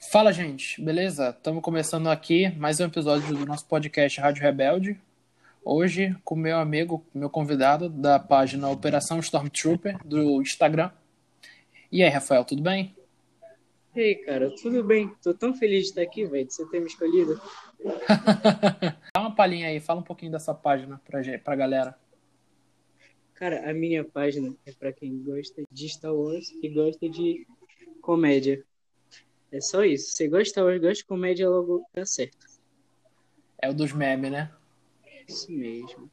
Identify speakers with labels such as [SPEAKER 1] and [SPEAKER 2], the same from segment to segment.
[SPEAKER 1] Fala, gente, beleza? Estamos começando aqui mais um episódio do nosso podcast Rádio Rebelde. Hoje com meu amigo, meu convidado da página Operação Stormtrooper do Instagram. E aí, Rafael, tudo bem?
[SPEAKER 2] E aí, cara, tudo bem? Tô tão feliz de estar aqui, velho, de você ter me escolhido.
[SPEAKER 1] Dá uma palhinha aí, fala um pouquinho dessa página pra, pra galera.
[SPEAKER 2] Cara, a minha página é para quem gosta de Star Wars e gosta de comédia. É só isso. Você gosta Wars, gosta de comédia, logo dá certo.
[SPEAKER 1] É o dos memes, né?
[SPEAKER 2] Isso mesmo.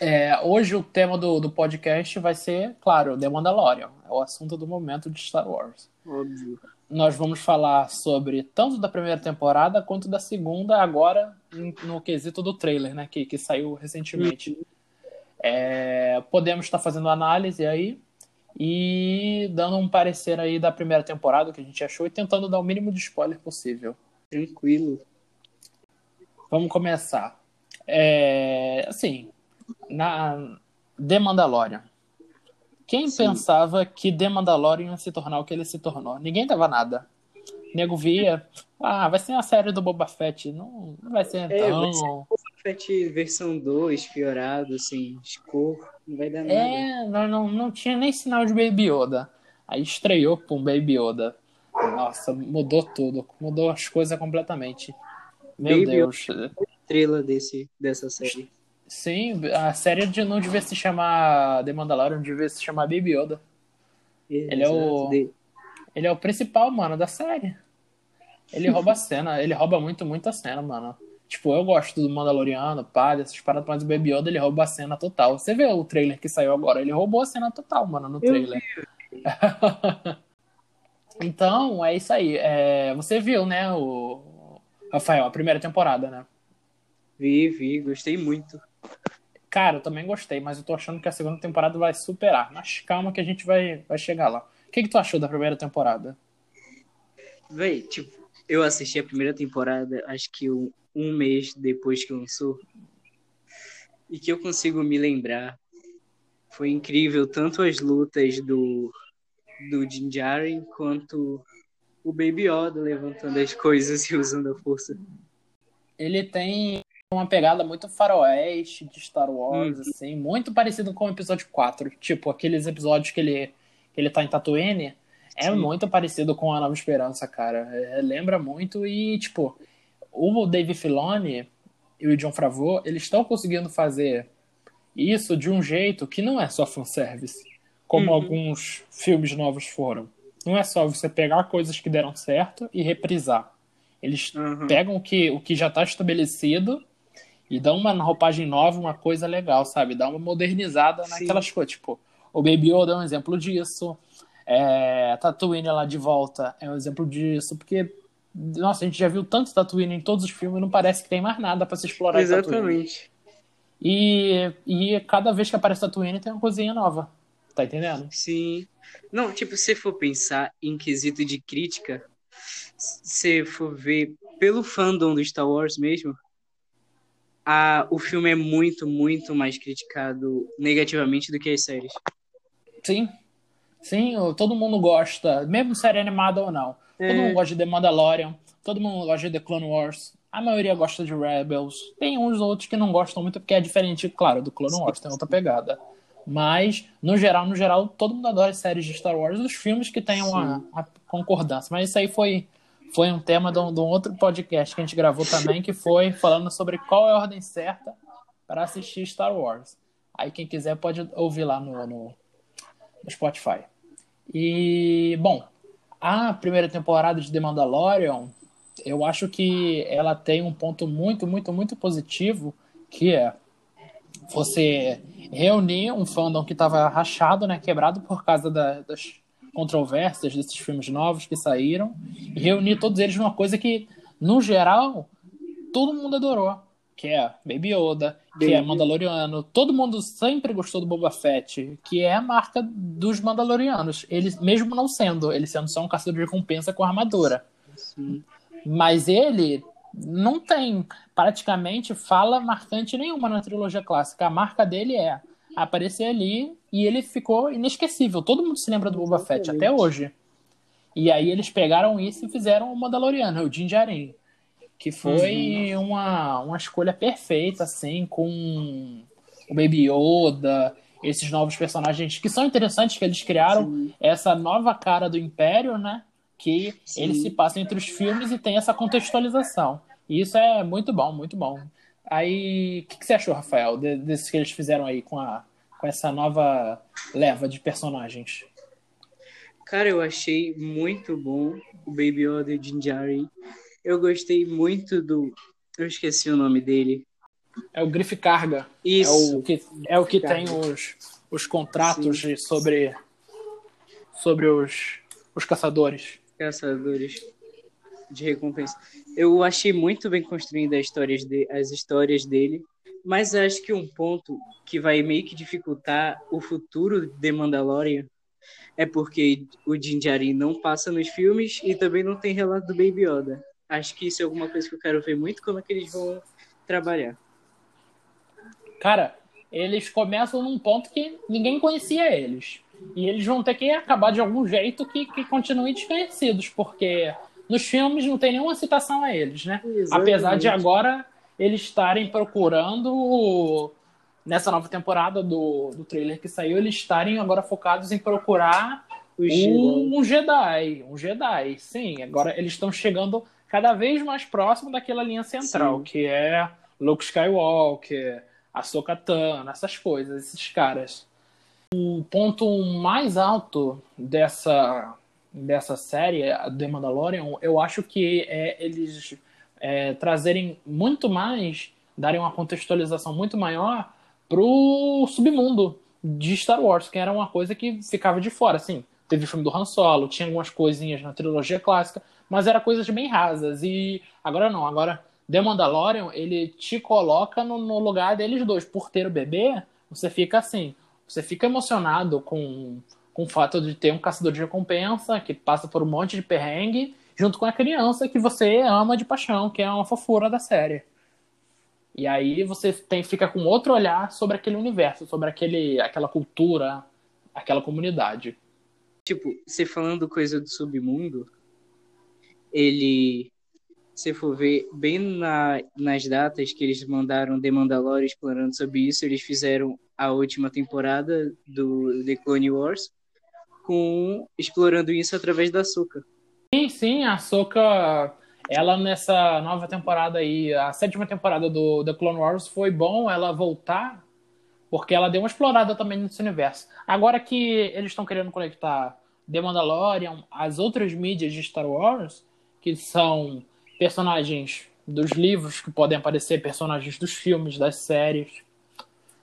[SPEAKER 1] É, hoje o tema do, do podcast vai ser, claro, The Mandalorian. É o assunto do momento de Star Wars.
[SPEAKER 2] Óbvio.
[SPEAKER 1] Nós vamos falar sobre tanto da primeira temporada quanto da segunda, agora no quesito do trailer, né? Que, que saiu recentemente. É, podemos estar fazendo análise aí e dando um parecer aí da primeira temporada, que a gente achou, e tentando dar o mínimo de spoiler possível.
[SPEAKER 2] Tranquilo.
[SPEAKER 1] Vamos começar. É, assim, na The Mandalorian. Quem
[SPEAKER 2] Sim.
[SPEAKER 1] pensava que The Mandalorian ia se tornar o que ele se tornou? Ninguém dava nada. Nego via, ah, vai ser uma série do Boba Fett. Não, não vai ser
[SPEAKER 2] É,
[SPEAKER 1] tão.
[SPEAKER 2] vai ser Boba Fett versão 2, piorado, assim, escuro, não vai dar nada.
[SPEAKER 1] É, não, não, não tinha nem sinal de Baby Yoda. Aí estreou com Baby Yoda. Nossa, mudou tudo. Mudou as coisas completamente. Meu
[SPEAKER 2] Baby
[SPEAKER 1] Deus.
[SPEAKER 2] Estrela desse, dessa série.
[SPEAKER 1] Sim, a série de- não devia se chamar The Mandalorian, devia se chamar Baby Yoda. Ele é o- Ele é o principal, mano, da série. Ele rouba a cena, ele rouba muito, muito a cena, mano. Tipo, eu gosto do Mandaloriano, pá, dessas paradas, mas o Baby Yoda, ele rouba a cena total. Você vê o trailer que saiu agora, ele roubou a cena total, mano, no trailer. então, é isso aí. É, você viu, né, o Rafael, a primeira temporada, né?
[SPEAKER 2] Vi, vi, gostei muito.
[SPEAKER 1] Cara, eu também gostei, mas eu tô achando que a segunda temporada vai superar. Mas calma que a gente vai, vai chegar lá. O que, que tu achou da primeira temporada?
[SPEAKER 2] Véi, tipo, eu assisti a primeira temporada, acho que um, um mês depois que lançou. E que eu consigo me lembrar. Foi incrível, tanto as lutas do, do Din Djarin, quanto o Baby Yoda levantando as coisas e usando a força.
[SPEAKER 1] Ele tem uma pegada muito faroeste de Star Wars,
[SPEAKER 2] Uhum.
[SPEAKER 1] assim, muito parecido com o episódio 4. Tipo, aqueles episódios que ele, que ele tá em Tatooine, é
[SPEAKER 2] Sim.
[SPEAKER 1] muito parecido com a Nova Esperança, cara. É, lembra muito e, tipo, o Dave Filoni e o John Favreau, eles estão conseguindo fazer isso de um jeito que não é só fanservice, como
[SPEAKER 2] Uhum.
[SPEAKER 1] alguns filmes novos foram. Não é só você pegar coisas que deram certo e reprisar. Eles
[SPEAKER 2] Aham.
[SPEAKER 1] pegam o que, o que já está estabelecido e dão uma roupagem nova, uma coisa legal, sabe? Dá uma modernizada
[SPEAKER 2] Sim.
[SPEAKER 1] naquelas coisas. Tipo, o Baby Yoda é um exemplo disso. É, Tatooine lá de volta é um exemplo disso. Porque, nossa, a gente já viu tanto Tatooine em todos os filmes, não parece que tem mais nada para se explorar.
[SPEAKER 2] Exatamente.
[SPEAKER 1] E, e cada vez que aparece Tatooine tem uma coisinha nova. Tá entendendo?
[SPEAKER 2] Sim. Não, tipo, se for pensar em quesito de crítica, se for ver pelo fandom do Star Wars mesmo, a, o filme é muito, muito mais criticado negativamente do que as séries.
[SPEAKER 1] Sim. Sim, todo mundo gosta, mesmo série animada ou não. Todo
[SPEAKER 2] É.
[SPEAKER 1] mundo gosta de The Mandalorian, todo mundo gosta de The Clone Wars, a maioria gosta de Rebels. Tem uns outros que não gostam muito porque é diferente, claro, do Clone Wars, tem outra pegada. Mas, no geral, no geral, todo mundo adora as séries de Star Wars, os filmes que têm uma, uma concordância. Mas isso aí foi, foi um tema de um, de um outro podcast que a gente gravou também, que foi falando sobre qual é a ordem certa para assistir Star Wars. Aí quem quiser pode ouvir lá no, no, no Spotify. E, bom, a primeira temporada de The Mandalorian, eu acho que ela tem um ponto muito, muito, muito positivo, que é você reunir um fandom que estava rachado, né, quebrado por causa da- das controvérsias desses filmes novos que saíram, e reunir todos eles numa coisa que, no geral, todo mundo adorou, que é Baby Yoda, que é
[SPEAKER 2] Baby.
[SPEAKER 1] Mandaloriano. Todo mundo sempre gostou do Boba Fett, que é a marca dos Mandalorianos. Eles, mesmo não sendo, ele sendo só um caçador de recompensa com armadura.
[SPEAKER 2] Sim.
[SPEAKER 1] Mas ele não tem praticamente fala marcante nenhuma na trilogia clássica. A marca dele é aparecer ali e ele ficou inesquecível. Todo mundo se lembra do Boba Fett até hoje. E aí eles pegaram isso e fizeram o Mandaloriano, o Jinjarin. Que foi uhum. uma, uma escolha perfeita, assim, com o Baby Yoda, esses novos personagens que são interessantes, que eles criaram Sim. essa nova cara do Império, né? Que Sim. eles se passam entre os filmes e tem essa contextualização. E isso é muito bom, muito bom. Aí, o que, que, você achou, Rafael, desses que eles fizeram aí com, a, com essa nova leva de personagens?
[SPEAKER 2] Cara, eu achei muito bom o Baby Yoda e Jinjari. Eu gostei muito do. Eu esqueci o nome dele.
[SPEAKER 1] É o Grife Carga.
[SPEAKER 2] Isso.
[SPEAKER 1] É o que, é o que tem os, os contratos sobre, sobre os, os caçadores.
[SPEAKER 2] Caçadores de recompensa. Eu achei muito bem construída as histórias, de, as histórias dele, mas acho que um ponto que vai meio que dificultar o futuro de Mandalorian é porque o Jinjari não passa nos filmes e também não tem relato do Baby Yoda. Acho que isso é alguma coisa que eu quero ver muito como é que eles vão trabalhar.
[SPEAKER 1] Cara, eles começam num ponto que ninguém conhecia eles. E eles vão ter que acabar de algum jeito que, que continuem desconhecidos, porque nos filmes não tem nenhuma citação a eles, né? Exatamente. Apesar de agora eles estarem procurando nessa nova temporada do, do trailer que saiu, eles estarem agora focados em procurar um, um Jedi. Um Jedi, sim. Agora eles estão chegando cada vez mais próximo daquela linha central, sim. que é Luke Skywalker, Ahsoka Tano, essas coisas, esses caras. O ponto mais alto dessa, dessa série, The Mandalorian, eu acho que é eles é, trazerem muito mais, darem uma contextualização muito maior pro submundo de Star Wars, que era uma coisa que ficava de fora, assim. Teve o filme do Han Solo, tinha algumas coisinhas na trilogia clássica, mas era coisas bem rasas. E agora não, agora The Mandalorian, ele te coloca no, no lugar deles dois. Por ter o bebê, você fica assim, você fica emocionado com, com o fato de ter um caçador de recompensa que passa por um monte de perrengue, junto com a criança que você ama de paixão, que é uma fofura da série. E aí você tem, fica com outro olhar sobre aquele universo, sobre aquele, aquela cultura, aquela comunidade.
[SPEAKER 2] Tipo, você falando coisa do submundo, ele, se for ver, bem na, nas datas que eles mandaram The Mandalorian explorando sobre isso, eles fizeram a última temporada do The Clone Wars com explorando isso através da Soca.
[SPEAKER 1] Sim, sim, a Soca ela nessa nova temporada aí, a sétima temporada do The Clone Wars, foi bom ela voltar, porque ela deu uma explorada também nesse universo. Agora que eles estão querendo conectar The Mandalorian às outras mídias de Star Wars, que são personagens dos livros que podem aparecer, personagens dos filmes, das séries.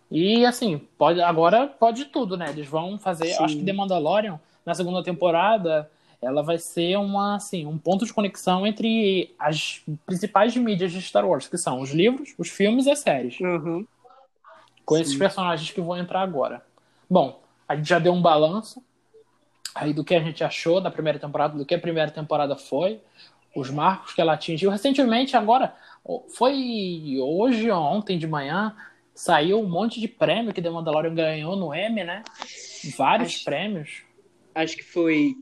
[SPEAKER 1] E assim, pode agora pode tudo, né? Eles vão fazer, Sim. acho que The Mandalorian na segunda temporada ela vai ser uma, assim, um ponto de conexão entre as principais mídias de Star Wars, que são os livros, os filmes e as séries.
[SPEAKER 2] Uhum.
[SPEAKER 1] Com Sim. esses personagens que vão entrar agora. Bom, a gente já deu um balanço aí do que a gente achou da primeira temporada, do que a primeira temporada foi, os marcos que ela atingiu. Recentemente, agora, foi hoje ou ontem de manhã, saiu um monte de prêmio que The Mandalorian ganhou no M, né? Vários acho, prêmios.
[SPEAKER 2] Acho que foi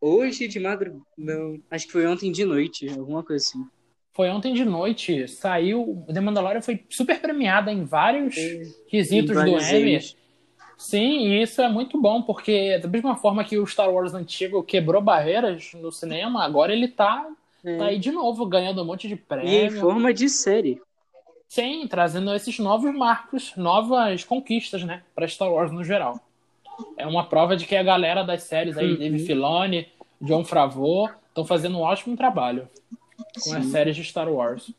[SPEAKER 2] Hoje de madrugada. Não. Acho que foi ontem de noite, alguma coisa assim.
[SPEAKER 1] Foi ontem de noite. Saiu. The Mandalorian foi super premiada em vários é, quesitos do Emmy. Sim, e isso é muito bom, porque da mesma forma que o Star Wars antigo quebrou barreiras no cinema, agora ele tá, é. tá aí de novo, ganhando um monte de prêmio. E
[SPEAKER 2] em forma de série.
[SPEAKER 1] Sim, trazendo esses novos marcos, novas conquistas, né, para Star Wars no geral é uma prova de que a galera das séries aí, uhum. Dave Filoni, John Favreau, estão fazendo um ótimo trabalho com Sim. as séries de Star Wars.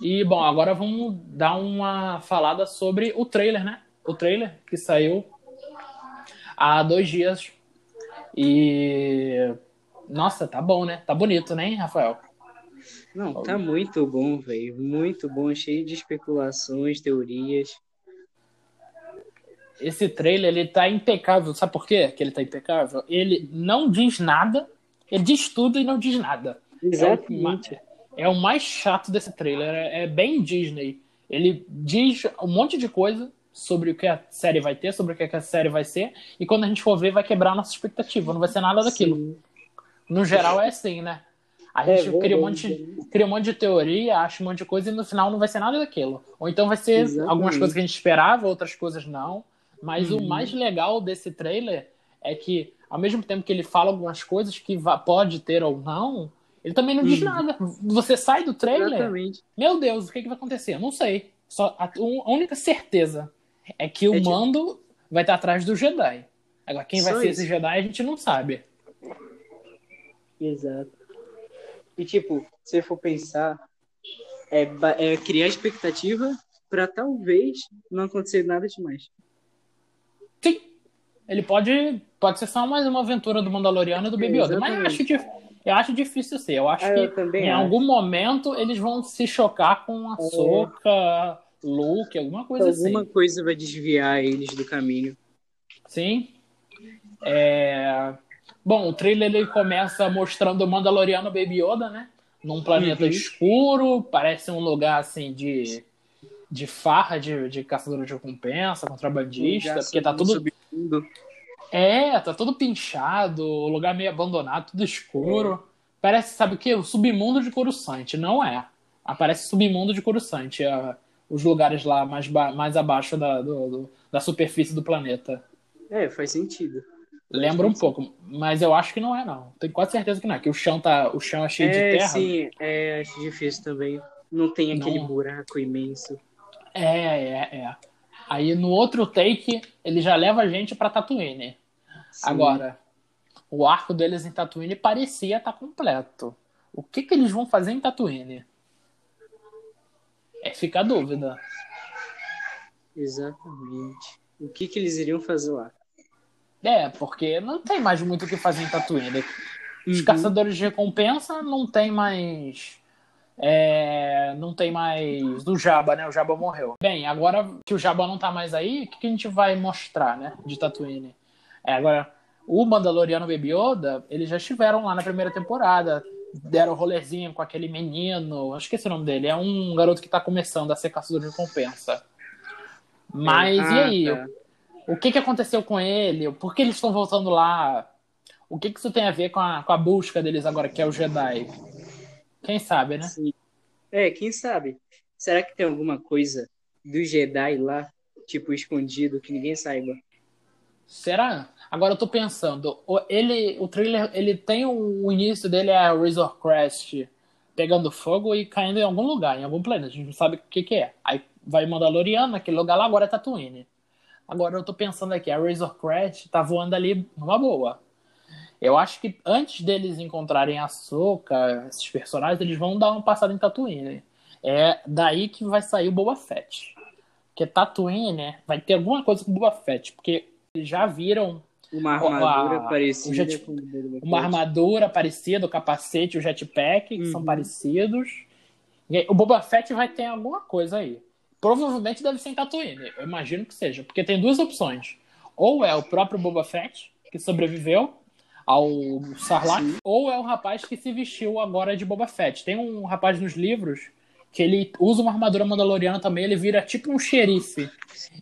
[SPEAKER 1] E, bom, agora vamos dar uma falada sobre o trailer, né? O trailer que saiu há dois dias. E. Nossa, tá bom, né? Tá bonito, né, Rafael?
[SPEAKER 2] Não, tá muito bom, velho. Muito bom, cheio de especulações, teorias
[SPEAKER 1] esse trailer ele tá impecável. Sabe por quê que ele tá impecável? Ele não diz nada, ele diz tudo e não diz nada.
[SPEAKER 2] Exatamente.
[SPEAKER 1] É o, é o mais chato desse trailer. É, é, bem Disney. Ele diz um monte de coisa sobre o que a série vai ter, sobre o que a série vai ser, e quando a gente for ver, vai quebrar a nossa expectativa. Não vai ser nada daquilo. Sim. no geral é assim, né? A
[SPEAKER 2] É,
[SPEAKER 1] gente cria, um monte, de- cria um monte de teoria, acha um monte de coisa e no final não vai ser nada daquilo. Ou então vai ser
[SPEAKER 2] Exatamente.
[SPEAKER 1] algumas coisas que a gente esperava, outras coisas não. Mas
[SPEAKER 2] Uhum.
[SPEAKER 1] o mais legal desse trailer é que, ao mesmo tempo que ele fala algumas coisas que pode ter ou não, ele também não diz
[SPEAKER 2] Uhum.
[SPEAKER 1] nada. Você sai do trailer,
[SPEAKER 2] Exatamente.
[SPEAKER 1] meu Deus, o que, que vai acontecer? Eu não sei. Só a, a única certeza é que o
[SPEAKER 2] É
[SPEAKER 1] mando vai estar atrás do Jedi. Agora, quem vai
[SPEAKER 2] Só
[SPEAKER 1] ser
[SPEAKER 2] isso.
[SPEAKER 1] esse Jedi a gente não sabe.
[SPEAKER 2] Exato. E tipo, se for pensar, é, é criar expectativa pra talvez não acontecer nada demais.
[SPEAKER 1] Sim. Ele pode, pode ser só mais uma aventura do Mandaloriano e do Baby Yoda. Mas eu acho,
[SPEAKER 2] Exatamente.
[SPEAKER 1] Eu acho difícil ser. Eu acho
[SPEAKER 2] Ah,
[SPEAKER 1] que
[SPEAKER 2] eu
[SPEAKER 1] em
[SPEAKER 2] acho.
[SPEAKER 1] algum momento eles vão se chocar com a Soca, Luke, alguma coisa
[SPEAKER 2] Alguma
[SPEAKER 1] assim.
[SPEAKER 2] coisa vai desviar eles do caminho.
[SPEAKER 1] Sim. É... Bom, o trailer ele começa mostrando o Mandaloriano Baby Yoda, né? Num planeta
[SPEAKER 2] Uhum.
[SPEAKER 1] escuro, parece um lugar assim de, de farra de, de caçador de recompensa, contrabandista, porque tá
[SPEAKER 2] no
[SPEAKER 1] tudo.
[SPEAKER 2] submundo.
[SPEAKER 1] É, tá tudo pinchado, o lugar meio abandonado, tudo escuro. Parece, sabe o quê? O submundo de Coruscant, não é? Aparece submundo de Coruscant, é, os lugares lá mais, mais abaixo da, do- do- da superfície do planeta.
[SPEAKER 2] É, faz sentido.
[SPEAKER 1] Lembra um pouco, mas eu acho que não é, não. Tenho quase certeza que não é, que o chão, tá, o chão é cheio de
[SPEAKER 2] É,
[SPEAKER 1] terra.
[SPEAKER 2] sim, é, acho difícil também. Não tem aquele
[SPEAKER 1] Não.
[SPEAKER 2] buraco imenso.
[SPEAKER 1] É, é, é. Aí no outro take, ele já leva a gente pra Tatooine.
[SPEAKER 2] Sim.
[SPEAKER 1] Agora, o arco deles em Tatooine parecia estar completo. O que, que eles vão fazer em Tatooine? É fica a dúvida.
[SPEAKER 2] Exatamente. O que que eles iriam fazer lá?
[SPEAKER 1] É, porque não tem mais muito o que fazer em Tatooine. Os
[SPEAKER 2] Uhum.
[SPEAKER 1] caçadores de recompensa não tem mais. é, não tem mais do Jabba, né? O Jabba morreu. Bem, agora que o Jabba não tá mais aí, o que, que a gente vai mostrar, né? De Tatooine? É, agora, o Mandaloriano Baby Yoda, eles já estiveram lá na primeira temporada. Deram rolezinho com aquele menino. Eu esqueci o nome dele. É um garoto que tá começando a ser caçador de recompensa. Mas e
[SPEAKER 2] Ah,
[SPEAKER 1] aí?
[SPEAKER 2] tá.
[SPEAKER 1] O que, que aconteceu com ele? Por que eles estão voltando lá? O que, que isso tem a ver com a, com a busca deles agora, que é o Jedi? Quem sabe, né?
[SPEAKER 2] Sim. É, quem sabe? Será que tem alguma coisa do Jedi lá, tipo, escondido, que ninguém saiba?
[SPEAKER 1] Será? Agora eu tô pensando, ele, o trailer, ele tem o, o início dele é Razor Crest pegando fogo e caindo em algum lugar, em algum planeta. A gente não sabe o que que é. Aí vai Mandaloriano, aquele lugar lá agora é Tatooine. Agora eu tô pensando aqui, a Razor Crest tá voando ali numa boa. Eu acho que antes deles encontrarem a Soka, esses personagens, eles vão dar uma passada em Tatooine. É daí que vai sair o Boba Fett. Porque Tatooine, né, vai ter alguma coisa com o Boba Fett, porque já viram
[SPEAKER 2] Uma armadura
[SPEAKER 1] a-
[SPEAKER 2] parecida
[SPEAKER 1] jet-
[SPEAKER 2] com
[SPEAKER 1] uma armadura parecida, o capacete, o jetpack, que são
[SPEAKER 2] Uhum.
[SPEAKER 1] parecidos. E aí, o Boba Fett vai ter alguma coisa aí. Provavelmente deve ser em Tatooine, eu imagino que seja, porque tem duas opções. Ou é o próprio Boba Fett, que sobreviveu ao Sarlacc,
[SPEAKER 2] Sim.
[SPEAKER 1] ou é o rapaz que se vestiu agora de Boba Fett. Tem um rapaz nos livros que ele usa uma armadura mandaloriana também, ele vira tipo um xerife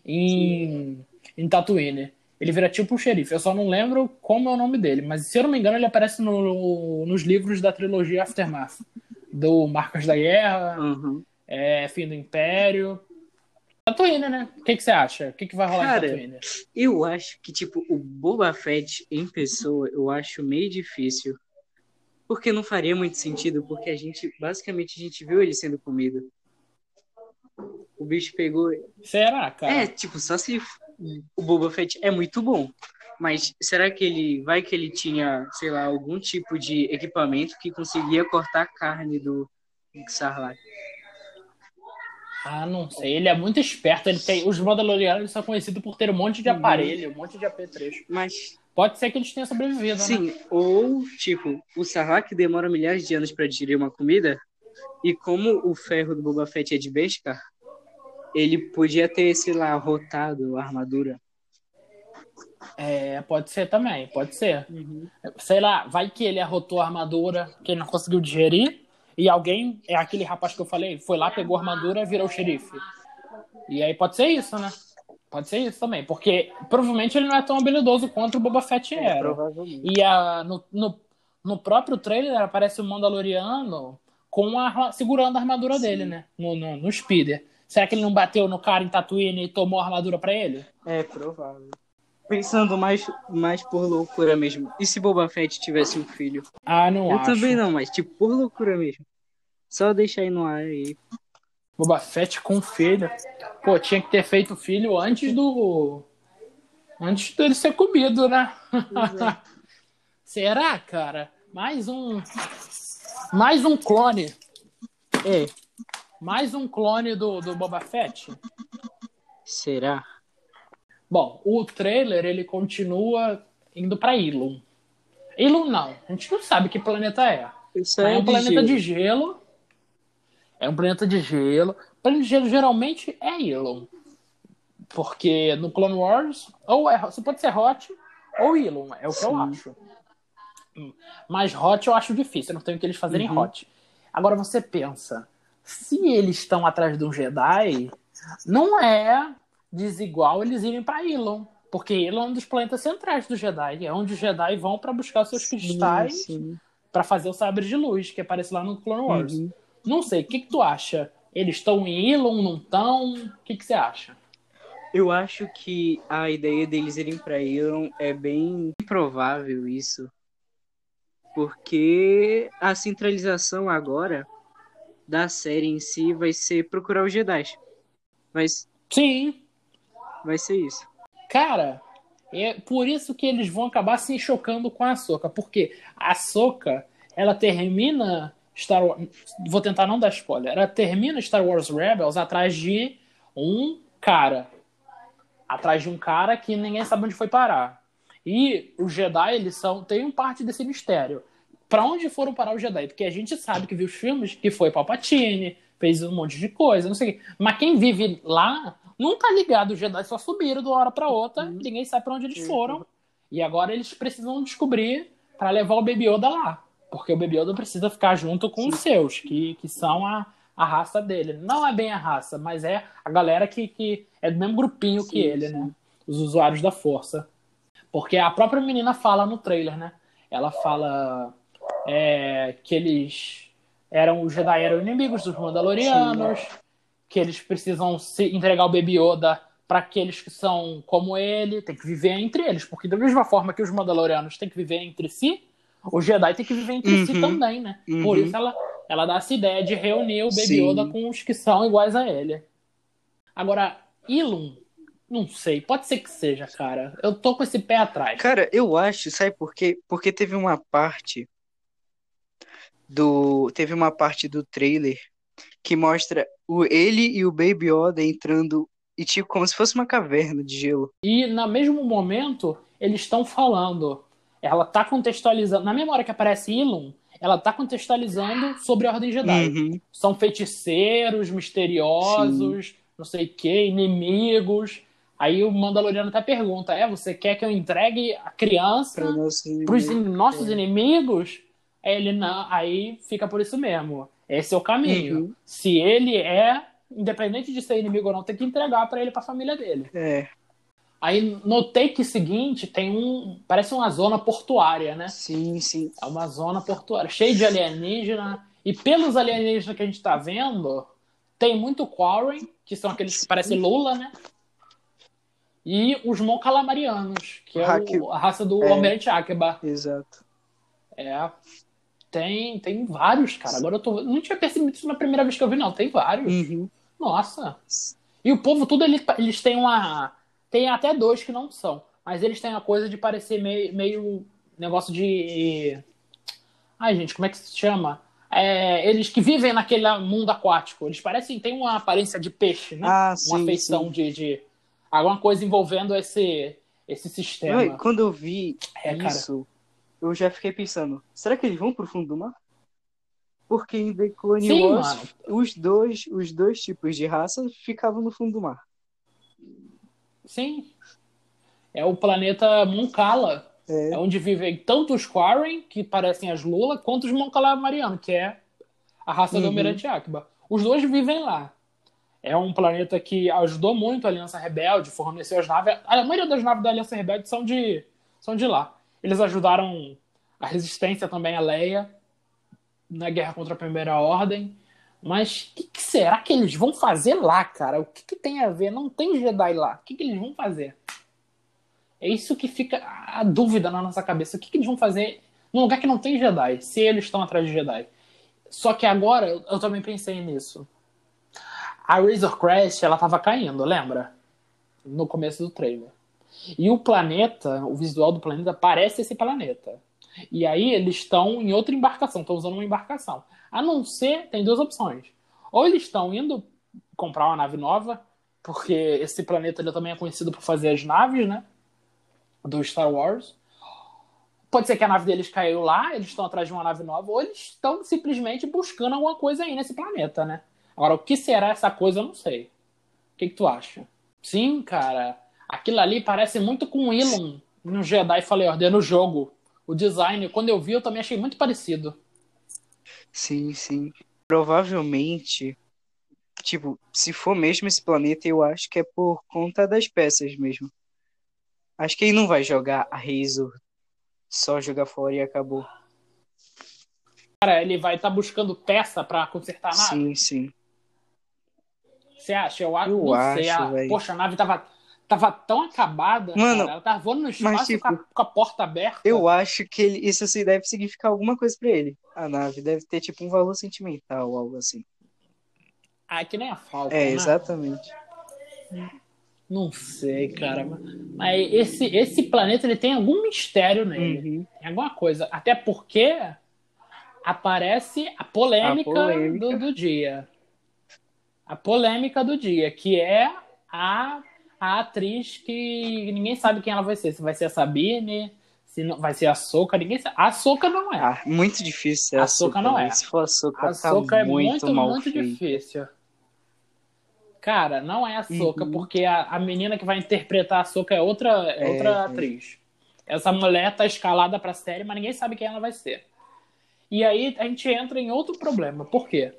[SPEAKER 1] em, em Tatooine. Ele vira tipo um xerife. Eu só não lembro como é o nome dele, mas se eu não me engano, ele aparece no- nos livros da trilogia Aftermath. Do Marcas da Guerra,
[SPEAKER 2] Uhum.
[SPEAKER 1] é, Fim do Império. Tatooine, né? O que, que você acha? O que, que vai rolar
[SPEAKER 2] Cara,
[SPEAKER 1] em Tatooine?
[SPEAKER 2] Eu acho que, tipo, o Boba Fett em pessoa, eu acho meio difícil. Porque não faria muito sentido, porque a gente, basicamente, a gente viu ele sendo comido. O bicho pegou.
[SPEAKER 1] Será, cara?
[SPEAKER 2] É, tipo, só se o Boba Fett é muito bom. Mas será que ele. Vai que ele tinha, sei lá, algum tipo de equipamento que conseguia cortar a carne do Sarlacc?
[SPEAKER 1] Ah, não sei. Ele é muito esperto. Ele tem... Os Mandalorianos são conhecidos por ter um monte de
[SPEAKER 2] Uhum.
[SPEAKER 1] aparelho, um monte de apetrecho.
[SPEAKER 2] Mas
[SPEAKER 1] Pode ser que eles tenham sobrevivido, né?
[SPEAKER 2] Sim, ou, tipo, o Sarlacc demora milhares de anos pra digerir uma comida, e como o ferro do Boba Fett é de Beskar, ele podia ter, sei lá, rotado a armadura.
[SPEAKER 1] É, pode ser também, pode ser. Sei lá, vai que ele arrotou a armadura, que ele não conseguiu digerir, e alguém, é aquele rapaz que eu falei, foi lá, pegou a armadura e virou o xerife. E aí pode ser isso, né? Pode ser isso também, porque provavelmente ele não é tão habilidoso quanto o Boba Fett era.
[SPEAKER 2] provavelmente.
[SPEAKER 1] E a, no, no, no próprio trailer aparece o Mandaloriano com a, segurando a armadura Sim. dele, né? No, no, no speeder. Será que ele não bateu no cara em Tatooine e tomou a armadura para ele?
[SPEAKER 2] É, provável. Pensando mais, mais por loucura mesmo. E se Boba Fett tivesse um filho?
[SPEAKER 1] Ah, não
[SPEAKER 2] Eu
[SPEAKER 1] acho.
[SPEAKER 2] Eu também não, mas tipo, por loucura mesmo. Só deixar aí no ar aí.
[SPEAKER 1] Boba Fett com filho. Pô, tinha que ter feito filho antes do. Antes dele ser comido, né? É. Será, cara? Mais um. Mais um clone.
[SPEAKER 2] É.
[SPEAKER 1] Mais um clone do, do Boba Fett?
[SPEAKER 2] Será?
[SPEAKER 1] Bom, o trailer ele continua indo para Ilum. Ilum não, a gente não sabe que planeta é.
[SPEAKER 2] Isso é,
[SPEAKER 1] é um
[SPEAKER 2] de
[SPEAKER 1] planeta
[SPEAKER 2] gelo.
[SPEAKER 1] de gelo. É um planeta de gelo. Planeta de gelo geralmente é Ilum. Porque no Clone Wars, ou é, você pode ser Hot ou Ilum, é o que
[SPEAKER 2] Sim.
[SPEAKER 1] eu acho. Mas Hot eu acho difícil, eu não tenho o que eles fazerem
[SPEAKER 2] Uhum.
[SPEAKER 1] Hot. Agora você pensa, se eles estão atrás de um Jedi, não é desigual eles irem para Ilum. Porque Ilum é um dos planetas centrais do Jedi. É onde os Jedi vão para buscar seus cristais
[SPEAKER 2] Sim,
[SPEAKER 1] para fazer o sabre de luz, que aparece lá no Clone Wars.
[SPEAKER 2] Uhum.
[SPEAKER 1] Não sei, o que, que tu acha? Eles estão em Ilum, não estão? O que, que você acha?
[SPEAKER 2] Eu acho que a ideia deles irem pra Elon é bem improvável isso. Porque a centralização agora da série em si vai ser procurar os Jedi. Vai,
[SPEAKER 1] Sim,
[SPEAKER 2] vai ser isso.
[SPEAKER 1] Cara, é por isso que eles vão acabar se chocando com a Soca, porque a Soca, ela termina Star Wars, vou tentar não dar spoiler, ela termina Star Wars Rebels atrás de um cara, atrás de um cara que ninguém sabe onde foi parar. E os Jedi, eles são, tem um parte desse mistério. Pra onde foram parar os Jedi? Porque a gente sabe que viu os filmes que foi Palpatine, fez um monte de coisa, não sei. Mas quem vive lá não tá ligado. Os Jedi só subiram de uma hora pra outra, ninguém sabe pra onde eles foram. E agora eles precisam descobrir pra levar o Baby Yoda lá. Porque o Baby Yoda precisa ficar junto com os seus, que, que são a, a raça dele. Não é bem a raça, mas é a galera que, que é do mesmo grupinho que
[SPEAKER 2] Sim,
[SPEAKER 1] ele,
[SPEAKER 2] sim.
[SPEAKER 1] né? Os usuários da força. Porque a própria menina fala no trailer, né? Ela fala é, que eles eram os Jedi eram inimigos dos Mandalorianos, que eles precisam se entregar o Baby Yoda para aqueles que são como ele, tem que viver entre eles, porque da mesma forma que os Mandalorianos têm que viver entre si, os Jedi têm que viver entre si
[SPEAKER 2] Uhum.
[SPEAKER 1] também, né?
[SPEAKER 2] Uhum.
[SPEAKER 1] Por isso ela, ela dá essa ideia de reunir o Baby
[SPEAKER 2] Sim.
[SPEAKER 1] Yoda com os que são iguais a ele. Agora, Ilum, não sei, pode ser que seja, cara. Eu tô com esse pé atrás.
[SPEAKER 2] Cara, eu acho, sabe por quê? Porque teve uma parte do teve uma parte do trailer que mostra o ele e o Baby Yoda entrando e tipo como se fosse uma caverna de gelo.
[SPEAKER 1] E no mesmo momento, eles estão falando. Ela tá contextualizando. Na mesma hora que aparece Ilum, ela tá contextualizando sobre a Ordem Jedi.
[SPEAKER 2] Uhum.
[SPEAKER 1] São feiticeiros, misteriosos, não sei o que, inimigos. Aí o Mandaloriano até pergunta: é, você quer que eu entregue a criança
[SPEAKER 2] Pra nosso inimigo.
[SPEAKER 1] in- nossos inimigos? Ele não, aí fica por isso mesmo. Esse é o caminho.
[SPEAKER 2] Uhum.
[SPEAKER 1] Se ele é, independente de ser inimigo ou não, tem que entregar pra ele, pra família dele.
[SPEAKER 2] É,
[SPEAKER 1] Aí no take seguinte tem um. Parece uma zona portuária, né?
[SPEAKER 2] sim, sim.
[SPEAKER 1] É uma zona portuária, cheia de alienígena. E pelos alienígenas que a gente tá vendo, tem muito Quarren, que são aqueles que parecem Lula, né? E os Mon Calamarianos, que é o- a raça do
[SPEAKER 2] é.
[SPEAKER 1] Almirante Akeba.
[SPEAKER 2] Exato.
[SPEAKER 1] É. Tem, tem vários, cara. Agora eu tô. Não tinha percebido isso na primeira vez que eu vi, não. Tem vários.
[SPEAKER 2] Uhum.
[SPEAKER 1] Nossa. E o povo, tudo, ele- eles têm uma. Tem até dois que não são. Mas eles têm a coisa de parecer meio, meio negócio de. Ai, gente, como é que se chama? É, eles que vivem naquele mundo aquático. Eles parecem. Tem uma aparência de peixe, né?
[SPEAKER 2] Ah,
[SPEAKER 1] uma
[SPEAKER 2] sim,
[SPEAKER 1] feição
[SPEAKER 2] sim.
[SPEAKER 1] de, de. Alguma coisa envolvendo esse, esse sistema.
[SPEAKER 2] Quando eu vi
[SPEAKER 1] É, cara.
[SPEAKER 2] Eu já fiquei pensando, será que eles vão pro fundo do mar? Porque em The Clone
[SPEAKER 1] Sim,
[SPEAKER 2] Wars,
[SPEAKER 1] mano.
[SPEAKER 2] os dois, os dois tipos de raça ficavam no fundo do mar.
[SPEAKER 1] Sim. É o planeta Moncala.
[SPEAKER 2] É.
[SPEAKER 1] É onde vivem tanto os Quarren, que parecem as Lula, quanto os Mon Calamariano, que é a raça do
[SPEAKER 2] Uhum.
[SPEAKER 1] Almirante Akbar. Os dois vivem lá. É um planeta que ajudou muito a Aliança Rebelde, forneceu as naves. A maioria das naves da Aliança Rebelde são de, são de lá. Eles ajudaram A Resistência também é Leia. Na Guerra contra a Primeira Ordem. Mas o que, que, será que eles vão fazer lá, cara? O que, que tem a ver? Não tem Jedi lá. O que, que eles vão fazer? É isso que fica a dúvida na nossa cabeça. O que, que eles vão fazer num lugar que não tem Jedi? Se eles estão atrás de Jedi. Só que agora eu, eu também pensei nisso. A Razor Crest, ela tava caindo, lembra? No começo do trailer. E o planeta, o visual do planeta parece esse planeta. E aí eles estão em outra embarcação, estão usando uma embarcação. A não ser, tem duas opções. Ou eles estão indo comprar uma nave nova, porque esse planeta ele também é conhecido por fazer as naves, né? Do Star Wars. Pode ser que a nave deles caiu lá, eles estão atrás de uma nave nova, ou eles estão simplesmente buscando alguma coisa aí nesse planeta, né? Agora, o que será essa coisa, eu não sei. O que, que tu acha? Sim, cara. Aquilo ali parece muito com o Elon no Jedi Fallen Order no jogo. O design, quando eu vi, eu também achei muito parecido.
[SPEAKER 2] Sim, sim. Provavelmente, tipo, se for mesmo esse planeta, eu acho que é por conta das peças mesmo. Acho que ele não vai jogar a Razor, só jogar fora e acabou.
[SPEAKER 1] Cara, ele vai estar tá buscando peça para consertar a nave?
[SPEAKER 2] Sim, sim.
[SPEAKER 1] Você acha? Eu, eu não acho, sei. A, poxa, a nave tava, tava tão acabada. Mano, cara. ela tava voando no espaço mas, tipo, com, a, com, a, porta aberta.
[SPEAKER 2] Eu acho que ele, isso assim, deve significar alguma coisa para ele. A nave deve ter tipo um valor sentimental, algo assim.
[SPEAKER 1] Ah, é que nem a Falcon.
[SPEAKER 2] É, né? exatamente.
[SPEAKER 1] Não sei, cara. Mas esse, esse planeta ele tem algum mistério nele. Uhum. Tem alguma coisa. Até porque aparece a polêmica, a polêmica. Do, do dia a polêmica do dia, que é a, a atriz que ninguém sabe quem ela vai ser. Se vai ser a Sabine, se não, vai ser a Soca, ninguém sabe. A Soca não é.
[SPEAKER 2] Ah, muito difícil.
[SPEAKER 1] A, a Soca não é.
[SPEAKER 2] Se for a Soca,
[SPEAKER 1] a Soca tá é muito, muito, muito difícil. Cara, não é a Soca, uhum. porque a, a menina que vai interpretar a Soca é outra, é, é outra é. atriz. Essa mulher tá escalada pra série, mas ninguém sabe quem ela vai ser. E aí a gente entra em outro problema. Por quê?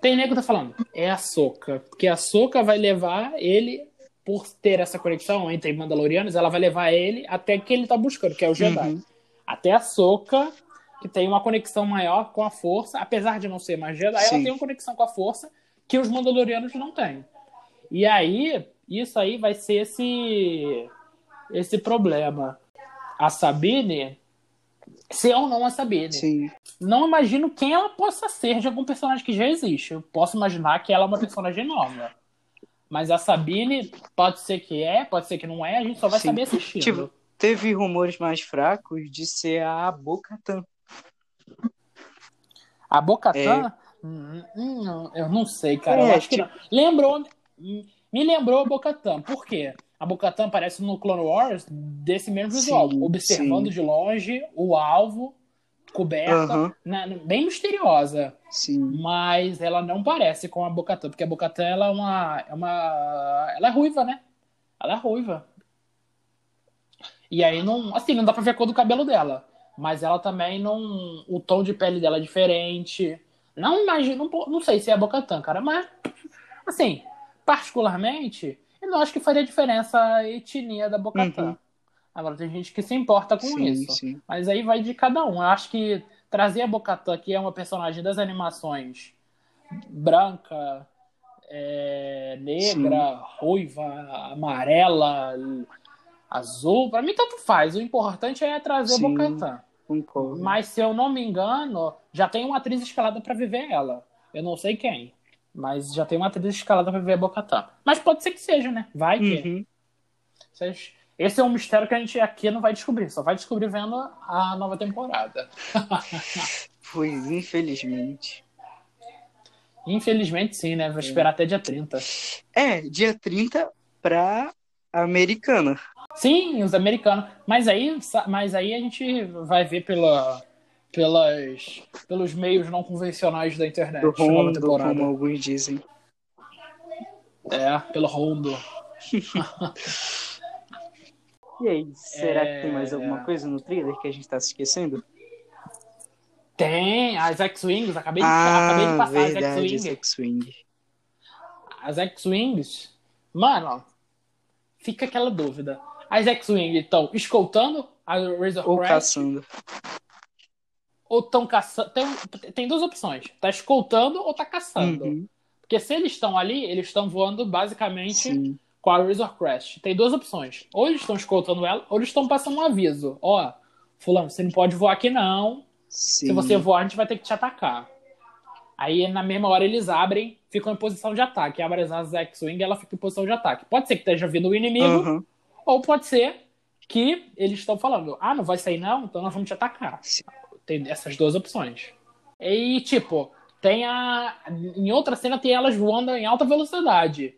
[SPEAKER 1] Tem nego que tá falando, é a Soca. Porque a Soca vai levar ele, por ter essa conexão entre Mandalorianos, ela vai levar ele até que ele tá buscando, que é o Jedi. Uhum. Até a Soca, que tem uma conexão maior com a força, apesar de não ser mais Jedi, Sim. ela tem uma conexão com a força que os Mandalorianos não têm. E aí, isso aí vai ser esse, esse problema. A Sabine ser ou não a Sabine.
[SPEAKER 2] Sim.
[SPEAKER 1] Não imagino quem ela possa ser de algum personagem que já existe. Eu posso imaginar que ela é uma personagem nova. Mas a Sabine pode ser que é, pode ser que não é, a gente só vai Sim. saber assistindo. Tipo,
[SPEAKER 2] teve rumores mais fracos de ser a Bocatan.
[SPEAKER 1] A Bocatan? É. Hum, hum, eu não sei, cara. É, eu acho tipo... que não. Lembrou. Me lembrou a Bocatan. Por quê? a Bocatan aparece no Clone Wars desse mesmo visual, sim, observando sim. de longe o alvo, coberta, uhum. né, bem misteriosa.
[SPEAKER 2] Sim.
[SPEAKER 1] Mas ela não parece com a Bocatan, porque a Bocatan ela é uma, é uma. Ela é ruiva, né? Ela é ruiva. E aí não. Assim, não dá pra ver a cor do cabelo dela. Mas ela também não. O tom de pele dela é diferente. Não imagino. Não, não sei se é a Bocatan, cara, mas. Assim, particularmente eu não acho que faria diferença a etnia da Bocatã. Uhum. Agora tem gente que se importa com sim, isso. Sim. Mas aí vai de cada um. Eu acho que trazer a Bocatã, que é uma personagem das animações branca, é, negra, sim. ruiva, amarela, azul, para mim tanto faz. O importante é trazer Sim, a Bocatã. Mas se eu não me engano, já tem uma atriz escalada para viver ela. Eu não sei quem. Mas já tem uma atriz escalada pra ver a Bocatã. Mas pode ser que seja, né? Vai que. Uhum. Esse é um mistério que a gente aqui não vai descobrir. Só vai descobrir vendo a nova temporada.
[SPEAKER 2] pois, infelizmente.
[SPEAKER 1] Infelizmente sim, né? Vou esperar é. até dia 30.
[SPEAKER 2] É, dia 30 pra americana.
[SPEAKER 1] Sim, os americanos. Mas aí, mas aí a gente vai ver pela pelas, pelos meios não convencionais da internet.
[SPEAKER 2] Do Rondo, como alguns dizem.
[SPEAKER 1] É, pelo Rondo.
[SPEAKER 2] e aí, será é... que tem mais alguma coisa no trailer que a gente tá se esquecendo?
[SPEAKER 1] Tem, as X-Wings, acabei, de, ah, acabei de passar
[SPEAKER 2] verdade,
[SPEAKER 1] as X-Wings.
[SPEAKER 2] X-Wing.
[SPEAKER 1] As X-Wings, mano, fica aquela dúvida. As X-Wings estão escoltando a Razor
[SPEAKER 2] Ou caçando.
[SPEAKER 1] ou estão caçando. Tem, tem duas opções: tá escoltando ou tá caçando.
[SPEAKER 2] Uhum.
[SPEAKER 1] Porque se eles estão ali, eles estão voando basicamente
[SPEAKER 2] Sim.
[SPEAKER 1] Com a Razor Crest. Tem duas opções: ou eles estão escoltando ela, ou eles estão passando um aviso: ó, Fulano, você não pode voar aqui não.
[SPEAKER 2] Sim.
[SPEAKER 1] Se você voar, a gente vai ter que te atacar. Aí na mesma hora eles abrem, ficam em posição de ataque. Abre as asas X-Wing ela fica em posição de ataque. Pode ser que esteja vindo o inimigo,
[SPEAKER 2] Uhum.
[SPEAKER 1] ou pode ser que eles estão falando: ah, não vai sair não, então nós vamos te atacar.
[SPEAKER 2] Sim.
[SPEAKER 1] Tem essas duas opções. E tipo, tem a. Em outra cena tem elas voando em alta velocidade.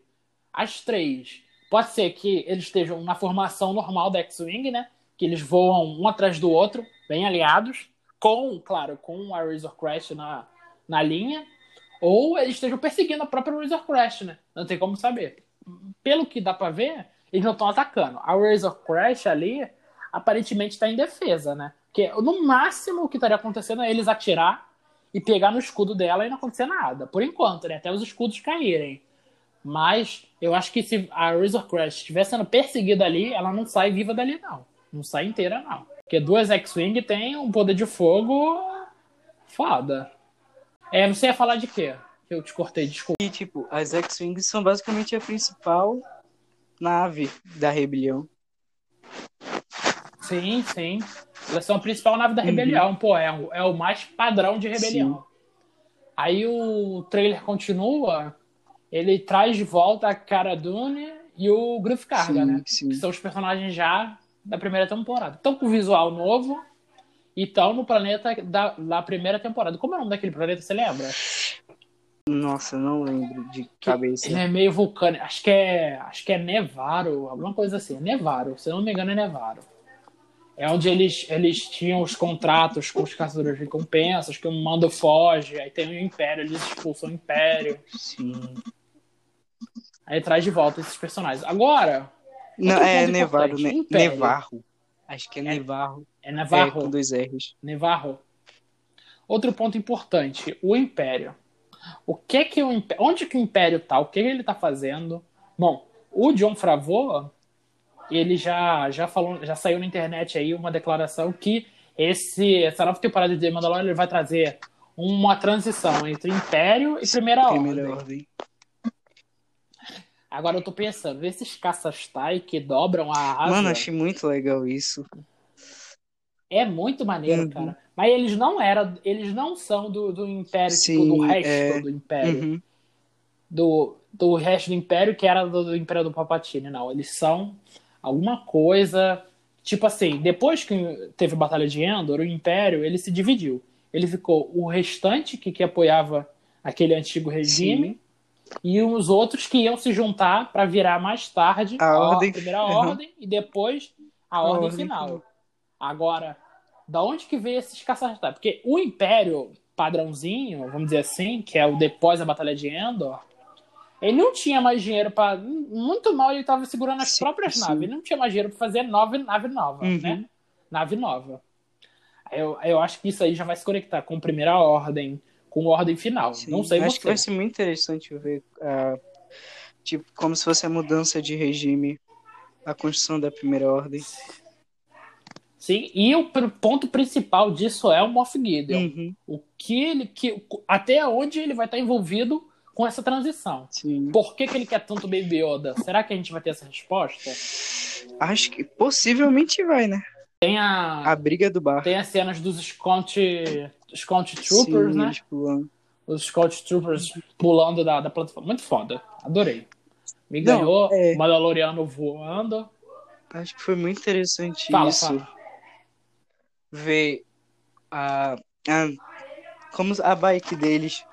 [SPEAKER 1] As três. Pode ser que eles estejam na formação normal da X-Wing, né? Que eles voam um atrás do outro, bem aliados, com, claro, com a Razor Crest na, na linha. Ou eles estejam perseguindo a própria Razor Crest, né? Não tem como saber. Pelo que dá pra ver, eles não estão atacando. A Razor Crest ali, aparentemente, está em defesa, né? Porque no máximo o que estaria acontecendo é eles atirar e pegar no escudo dela e não acontecer nada. Por enquanto, né? Até os escudos caírem. Mas eu acho que se a Razor Crest estiver sendo perseguida ali, ela não sai viva dali, não. Não sai inteira, não. Porque duas X-Wing tem um poder de fogo foda. É, você ia falar de quê? Eu te cortei, desculpa.
[SPEAKER 2] E, tipo, as X-Wings são basicamente a principal nave da rebelião.
[SPEAKER 1] Sim, sim. Elas são a principal nave da
[SPEAKER 2] Uhum.
[SPEAKER 1] rebelião, pô. É, é o mais padrão de rebelião. Aí o trailer continua, ele traz de volta a Cara Dune e o Griff Carga,
[SPEAKER 2] Sim,
[SPEAKER 1] né?
[SPEAKER 2] sim.
[SPEAKER 1] Que são os personagens já da primeira temporada. Estão com visual novo e estão no planeta da, da primeira temporada. Como é o nome daquele planeta, você lembra?
[SPEAKER 2] Nossa, não lembro de cabeça.
[SPEAKER 1] Ele é meio vulcânico. Acho que é. Acho que é Nevaro, alguma coisa assim. Nevaro, se não me engano, é Nevaro. É onde eles, eles tinham os contratos com os caçadores de recompensas, que o mando foge, aí tem o Império, eles expulsam o Império.
[SPEAKER 2] Sim.
[SPEAKER 1] Aí traz de volta esses personagens. Agora,
[SPEAKER 2] Não, é Nevado,
[SPEAKER 1] importante,
[SPEAKER 2] né?
[SPEAKER 1] Império.
[SPEAKER 2] Nevarro. Acho que é, Nevarro.
[SPEAKER 1] é
[SPEAKER 2] É,
[SPEAKER 1] Navarro.
[SPEAKER 2] com dois R's.
[SPEAKER 1] Nevarro. Outro ponto importante, o Império. O que que o Império, onde que o Império tá? O que ele tá fazendo? Bom, o John Favreau, ele já já falou, já saiu na internet aí uma declaração que esse essa nova temporada de Mandalorian ele vai trazer uma transição entre Império e Primeira,
[SPEAKER 2] Primeira
[SPEAKER 1] Ordem.
[SPEAKER 2] ordem.
[SPEAKER 1] Agora eu tô pensando, esses caças Tai que dobram a asa,
[SPEAKER 2] Mano, achei muito legal isso.
[SPEAKER 1] é muito maneiro,
[SPEAKER 2] Uhum.
[SPEAKER 1] cara. Mas eles não eram, eles não são do, do Império, tipo,
[SPEAKER 2] Sim,
[SPEAKER 1] do resto
[SPEAKER 2] é.
[SPEAKER 1] do Império.
[SPEAKER 2] Uhum.
[SPEAKER 1] do, do resto do Império, que era do, do Império do Palpatine, não. Eles são alguma coisa. Tipo assim, depois que teve a Batalha de Endor, o Império ele se dividiu. Ele ficou o restante que, que apoiava aquele antigo regime e os outros que iam se juntar para virar mais tarde
[SPEAKER 2] A ordem-
[SPEAKER 1] primeira
[SPEAKER 2] Uhum.
[SPEAKER 1] ordem e depois a,
[SPEAKER 2] A
[SPEAKER 1] ordem,
[SPEAKER 2] ordem
[SPEAKER 1] final.
[SPEAKER 2] final.
[SPEAKER 1] Agora, da onde que veio esses caçadores? Porque o Império padrãozinho, vamos dizer assim, que é o depois da Batalha de Endor, ele não tinha mais dinheiro para Muito mal ele estava segurando as
[SPEAKER 2] Sim,
[SPEAKER 1] próprias
[SPEAKER 2] sim.
[SPEAKER 1] naves. Ele não tinha mais dinheiro para fazer nove, nave nova,
[SPEAKER 2] Uhum.
[SPEAKER 1] né? Nave nova. Eu, eu acho que isso aí já vai se conectar com Primeira Ordem, com Ordem Final.
[SPEAKER 2] Sim,
[SPEAKER 1] não sei
[SPEAKER 2] Acho
[SPEAKER 1] você.
[SPEAKER 2] que vai ser muito interessante ver, ah, tipo, como se fosse a mudança de regime, a construção da primeira ordem.
[SPEAKER 1] Sim, e o ponto principal disso é o Moff Gideon.
[SPEAKER 2] Uhum,
[SPEAKER 1] O que ele. Que, até onde ele vai estar envolvido com essa transição.
[SPEAKER 2] sim.
[SPEAKER 1] Por que, que ele quer tanto Baby Yoda? Será que a gente vai ter essa resposta?
[SPEAKER 2] Acho que possivelmente vai, né?
[SPEAKER 1] Tem a.
[SPEAKER 2] A briga do bar.
[SPEAKER 1] Tem as cenas dos Scout, Scout Troopers,
[SPEAKER 2] Sim,
[SPEAKER 1] né?
[SPEAKER 2] pulando.
[SPEAKER 1] Os Scout Troopers pulando da, da plataforma. Muito foda. Adorei. Me
[SPEAKER 2] Não,
[SPEAKER 1] ganhou.
[SPEAKER 2] é.
[SPEAKER 1] Mandaloriano voando.
[SPEAKER 2] Acho que foi muito interessante
[SPEAKER 1] Fala,
[SPEAKER 2] isso.
[SPEAKER 1] fala.
[SPEAKER 2] Ver a, a como a bike deles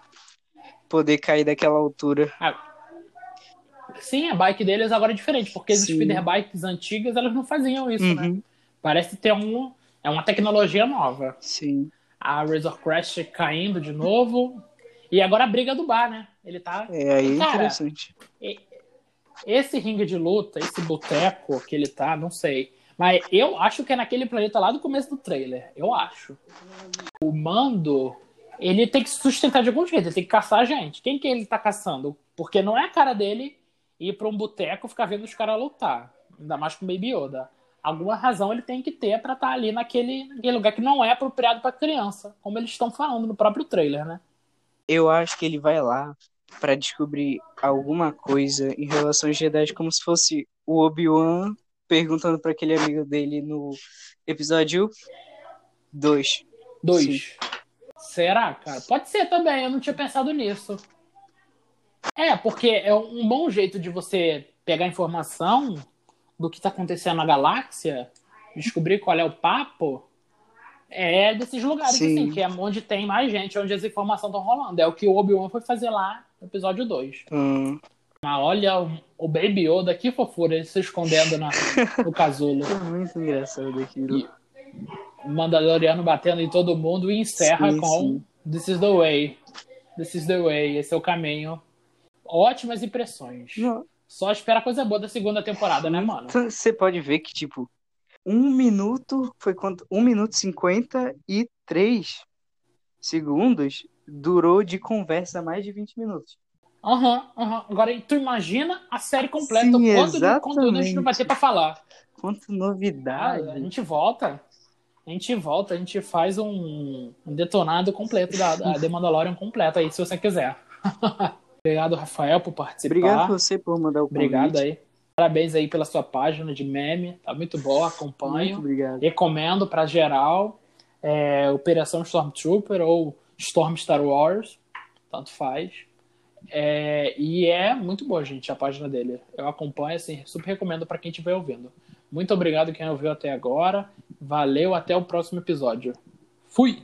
[SPEAKER 2] poder cair daquela altura.
[SPEAKER 1] Sim, a bike deles agora é diferente, porque as
[SPEAKER 2] Sim.
[SPEAKER 1] speeder bikes antigas elas não faziam isso, né? Parece ter um. É uma tecnologia nova.
[SPEAKER 2] Sim.
[SPEAKER 1] A Razor Crest caindo de novo. E agora a briga do bar, né? Ele tá.
[SPEAKER 2] É aí é
[SPEAKER 1] Cara,
[SPEAKER 2] interessante.
[SPEAKER 1] Esse ringue de luta, esse boteco que ele tá, não sei. Mas eu acho que é naquele planeta lá do começo do trailer. Eu acho. O Mando, ele tem que se sustentar de algum jeito, ele tem que caçar a gente. Quem que ele tá caçando? Porque não é a cara dele ir pra um boteco ficar vendo os caras lutar. Ainda mais com o Baby Yoda. Alguma razão ele tem que ter para estar tá ali naquele, naquele lugar que não é apropriado para criança, como eles estão falando no próprio trailer, né?
[SPEAKER 2] Eu acho que ele vai lá para descobrir alguma coisa em relação aos Jedi, como se fosse o Obi-Wan perguntando para aquele amigo dele no episódio 2.
[SPEAKER 1] 2. Será, cara? Pode ser também, eu não tinha pensado nisso. É, porque é um bom jeito de você pegar informação do que está acontecendo na galáxia, descobrir qual é o papo, é desses lugares, Sim. assim, que é onde tem mais gente, onde as informações estão rolando. É o que o Obi-Wan foi fazer lá no episódio 2.
[SPEAKER 2] Hum.
[SPEAKER 1] Mas olha o Baby Yoda, que fofura, ele se escondendo na, no casulo.
[SPEAKER 2] É muito engraçado aquilo. E
[SPEAKER 1] o Mandaloriano batendo em todo mundo e encerra sim, com sim. This is the way. This is the way. Esse é o caminho. Ótimas impressões. Não. Só espera coisa boa da segunda temporada, né, mano?
[SPEAKER 2] Você pode ver que, tipo, um minuto foi quanto? Um minuto cinquenta e três segundos durou de conversa mais de 20 minutos.
[SPEAKER 1] Aham, uhum, aham. Uhum. Agora, tu imagina a série completa, Sim, quanto de conteúdo a gente não vai ter pra falar.
[SPEAKER 2] Quanto novidade.
[SPEAKER 1] Ah, a gente volta. A gente volta, a gente faz um, um detonado completo da, da The Mandalorian completo aí, se você quiser. Obrigado, Rafael, por participar.
[SPEAKER 2] Obrigado você por mandar o convite.
[SPEAKER 1] Obrigado aí. Parabéns aí pela sua página de meme. Tá muito boa, acompanho.
[SPEAKER 2] Muito obrigado.
[SPEAKER 1] Recomendo para geral. É, Operação Stormtrooper ou Storm Star Wars. Tanto faz. É, e é muito boa, gente, a página dele. Eu acompanho, assim, super recomendo para quem estiver ouvindo. Muito obrigado quem ouviu até agora. Valeu, até o próximo episódio. Fui!